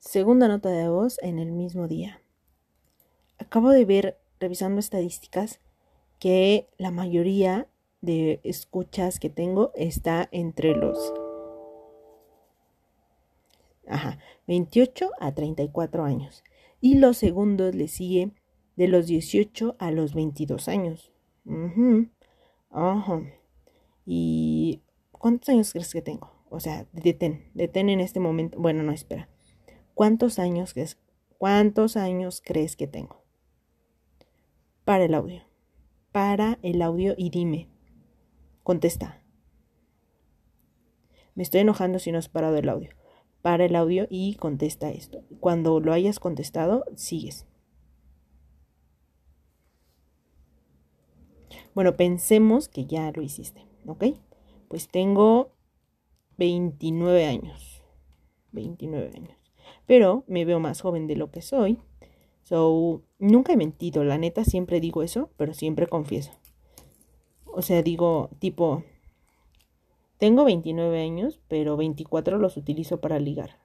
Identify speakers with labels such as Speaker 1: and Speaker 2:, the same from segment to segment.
Speaker 1: Segunda nota de voz en el mismo día. Acabo de ver, revisando estadísticas, que la mayoría de escuchas que tengo está entre los ajá, 28 a 34 años. Y los segundos le sigue de los 18 a los 22 años. Ajá. ¿Y cuántos años crees que tengo? O sea, detén, detén en este momento. Bueno, no, espera. ¿Cuántos años crees, cuántos años crees que tengo? Para el audio. Para el audio y dime. Contesta. Me estoy enojando si no has parado el audio. Para el audio y contesta esto. Cuando lo hayas contestado, sigues. Bueno, pensemos que ya lo hiciste, ¿ok? Pues tengo 29 años. 29 años pero me veo más joven de lo que soy. So, nunca he mentido, la neta siempre digo eso, pero siempre confieso. O sea, digo, tipo, tengo 29 años, pero 24 los utilizo para ligar.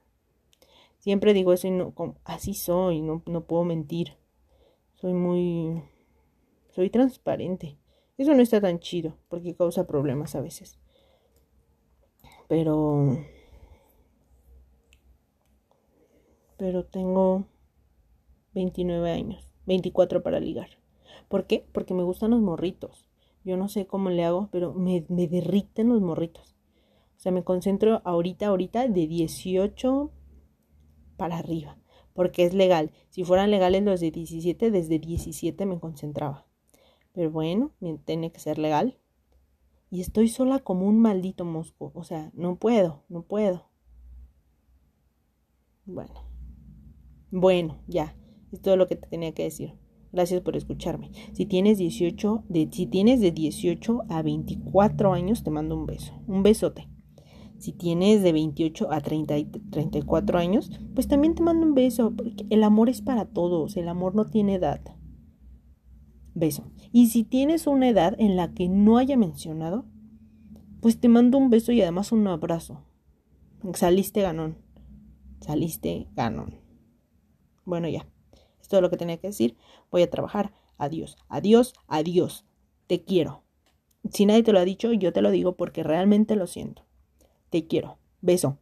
Speaker 1: Siempre digo eso y no, así soy, no, no puedo mentir. Soy muy... Soy transparente. Eso no está tan chido, porque causa problemas a veces. Pero pero tengo 29 años, 24 para ligar. ¿Por qué? Porque me gustan los morritos. Yo no sé cómo le hago, pero me, me derriten los morritos. O sea, me concentro ahorita, ahorita de 18 para arriba, porque es legal. Si fueran legales los de 17, desde 17 me concentraba. Pero bueno, tiene que ser legal. Y estoy sola como un maldito mosco. O sea, no puedo, no puedo. Bueno. Bueno, ya, es todo lo que te tenía que decir. Gracias por escucharme. Si tienes 18, de, si tienes de 18 a 24 años, te mando un beso. Un besote. Si tienes de 28 a 30 34 años, pues también te mando un beso. Porque el amor es para todos. El amor no tiene edad. Beso. Y si tienes una edad en la que no haya mencionado, pues te mando un beso y además un abrazo. Saliste ganón. Saliste ganón. Bueno, ya. Es todo lo que tenía que decir. Voy a trabajar. Adiós, adiós, adiós. Te quiero. Si nadie te lo ha dicho, yo te lo digo porque realmente lo siento. Te quiero. Beso.